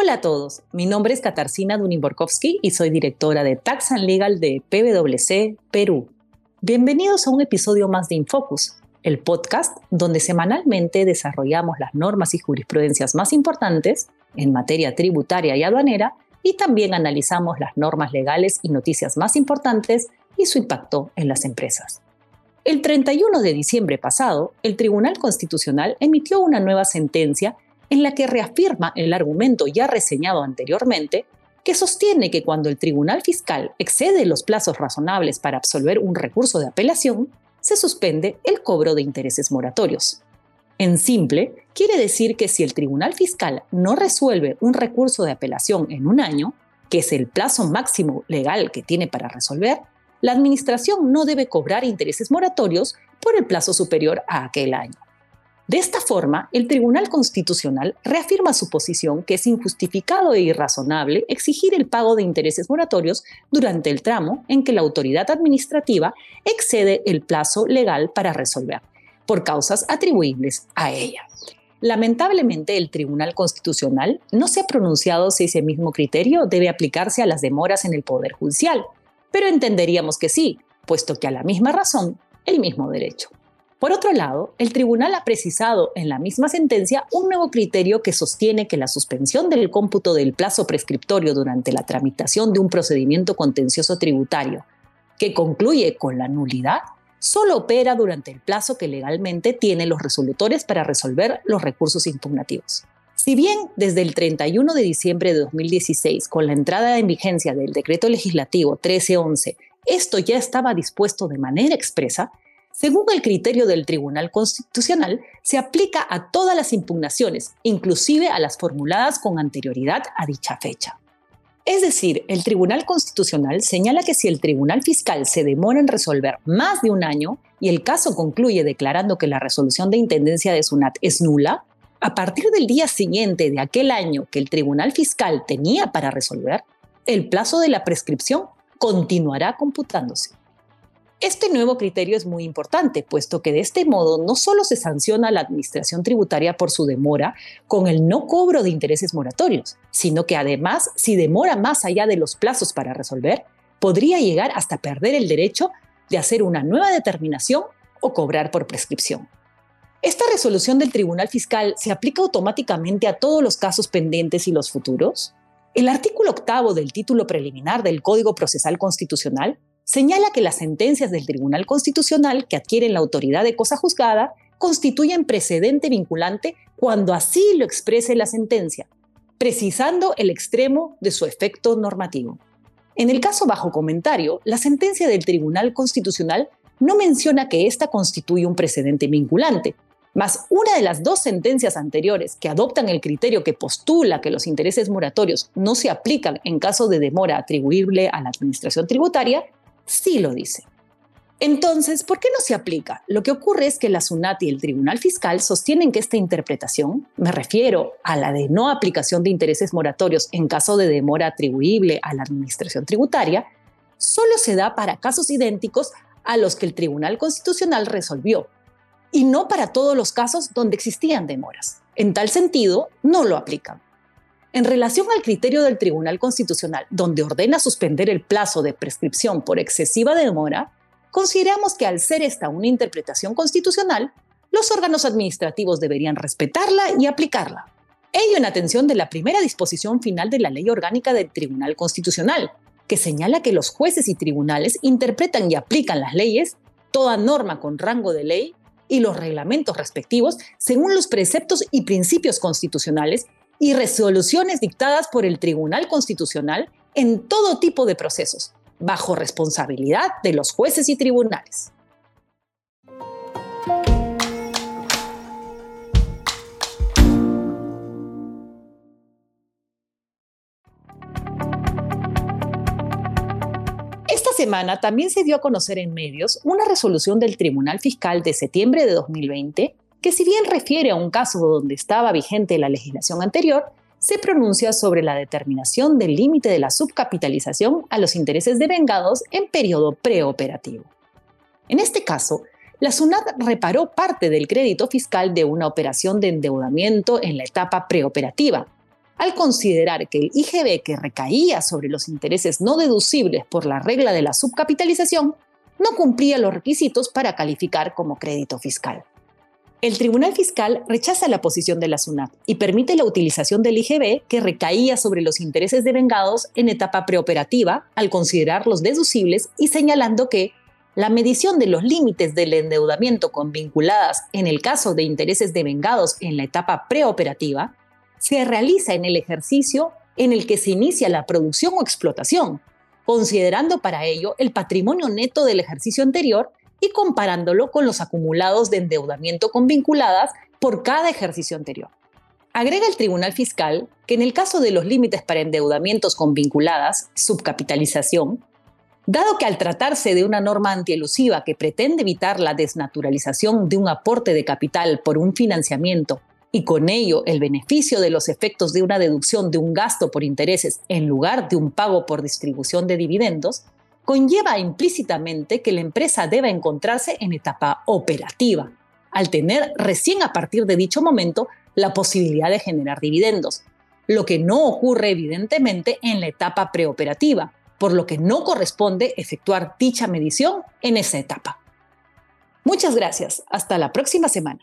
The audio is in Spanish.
Hola a todos, mi nombre es Katarzyna Dunimborkowski y soy directora de Tax and Legal de PwC Perú. Bienvenidos a un episodio más de Infocus, el podcast donde semanalmente desarrollamos las normas y jurisprudencias más importantes en materia tributaria y aduanera y también analizamos las normas legales y noticias más importantes y su impacto en las empresas. El 31 de diciembre pasado, el Tribunal Constitucional emitió una nueva sentencia en la que reafirma el argumento ya reseñado anteriormente, que sostiene que cuando el Tribunal Fiscal excede los plazos razonables para absolver un recurso de apelación, se suspende el cobro de intereses moratorios. En simple, quiere decir que si el Tribunal Fiscal no resuelve un recurso de apelación en un año, que es el plazo máximo legal que tiene para resolver, la Administración no debe cobrar intereses moratorios por el plazo superior a aquel año. De esta forma, el Tribunal Constitucional reafirma su posición que es injustificado e irrazonable exigir el pago de intereses moratorios durante el tramo en que la autoridad administrativa excede el plazo legal para resolver, por causas atribuibles a ella. Lamentablemente, el Tribunal Constitucional no se ha pronunciado si ese mismo criterio debe aplicarse a las demoras en el Poder Judicial, pero entenderíamos que sí, puesto que a la misma razón, el mismo derecho. Por otro lado, el tribunal ha precisado en la misma sentencia un nuevo criterio que sostiene que la suspensión del cómputo del plazo prescriptorio durante la tramitación de un procedimiento contencioso tributario, que concluye con la nulidad, solo opera durante el plazo que legalmente tienen los resolutores para resolver los recursos impugnativos. Si bien desde el 31 de diciembre de 2016, con la entrada en vigencia del decreto legislativo 1311, esto ya estaba dispuesto de manera expresa, según el criterio del Tribunal Constitucional, se aplica a todas las impugnaciones, inclusive a las formuladas con anterioridad a dicha fecha. Es decir, el Tribunal Constitucional señala que si el Tribunal Fiscal se demora en resolver más de un año y el caso concluye declarando que la resolución de intendencia de SUNAT es nula, a partir del día siguiente de aquel año que el Tribunal Fiscal tenía para resolver, el plazo de la prescripción continuará computándose. Este nuevo criterio es muy importante, puesto que de este modo no solo se sanciona a la Administración Tributaria por su demora con el no cobro de intereses moratorios, sino que además, si demora más allá de los plazos para resolver, podría llegar hasta perder el derecho de hacer una nueva determinación o cobrar por prescripción. ¿Esta resolución del Tribunal Fiscal se aplica automáticamente a todos los casos pendientes y los futuros? El artículo octavo del título preliminar del Código Procesal Constitucional señala que las sentencias del Tribunal Constitucional que adquieren la autoridad de cosa juzgada constituyen precedente vinculante cuando así lo exprese la sentencia, precisando el extremo de su efecto normativo. En el caso bajo comentario, la sentencia del Tribunal Constitucional no menciona que ésta constituye un precedente vinculante, mas una de las dos sentencias anteriores que adoptan el criterio que postula que los intereses moratorios no se aplican en caso de demora atribuible a la administración tributaria sí lo dice. Entonces, ¿por qué no se aplica? Lo que ocurre es que la SUNAT y el Tribunal Fiscal sostienen que esta interpretación, me refiero a la de no aplicación de intereses moratorios en caso de demora atribuible a la Administración Tributaria, solo se da para casos idénticos a los que el Tribunal Constitucional resolvió, y no para todos los casos donde existían demoras. En tal sentido, no lo aplican. En relación al criterio del Tribunal Constitucional, donde ordena suspender el plazo de prescripción por excesiva demora, consideramos que al ser esta una interpretación constitucional, los órganos administrativos deberían respetarla y aplicarla. Ello en atención de la primera disposición final de la Ley Orgánica del Tribunal Constitucional, que señala que los jueces y tribunales interpretan y aplican las leyes, toda norma con rango de ley y los reglamentos respectivos según los preceptos y principios constitucionales y resoluciones dictadas por el Tribunal Constitucional en todo tipo de procesos, bajo responsabilidad de los jueces y tribunales. Esta semana también se dio a conocer en medios una resolución del Tribunal Fiscal de septiembre de 2020 que si bien refiere a un caso donde estaba vigente la legislación anterior, se pronuncia sobre la determinación del límite de la subcapitalización a los intereses devengados en periodo preoperativo. En este caso, la SUNAT reparó parte del crédito fiscal de una operación de endeudamiento en la etapa preoperativa, al considerar que el IGB que recaía sobre los intereses no deducibles por la regla de la subcapitalización no cumplía los requisitos para calificar como crédito fiscal. El Tribunal Fiscal rechaza la posición de la SUNAT y permite la utilización del IGB que recaía sobre los intereses devengados en etapa preoperativa al considerarlos deducibles y señalando que la medición de los límites del endeudamiento con vinculadas en el caso de intereses devengados en la etapa preoperativa se realiza en el ejercicio en el que se inicia la producción o explotación, considerando para ello el patrimonio neto del ejercicio anterior y comparándolo con los acumulados de endeudamiento con vinculadas por cada ejercicio anterior. Agrega el Tribunal Fiscal que en el caso de los límites para endeudamientos con vinculadas, subcapitalización, dado que al tratarse de una norma antielusiva que pretende evitar la desnaturalización de un aporte de capital por un financiamiento y con ello el beneficio de los efectos de una deducción de un gasto por intereses en lugar de un pago por distribución de dividendos, conlleva implícitamente que la empresa deba encontrarse en etapa operativa, al tener recién a partir de dicho momento la posibilidad de generar dividendos, lo que no ocurre evidentemente en la etapa preoperativa, por lo que no corresponde efectuar dicha medición en esa etapa. Muchas gracias, hasta la próxima semana.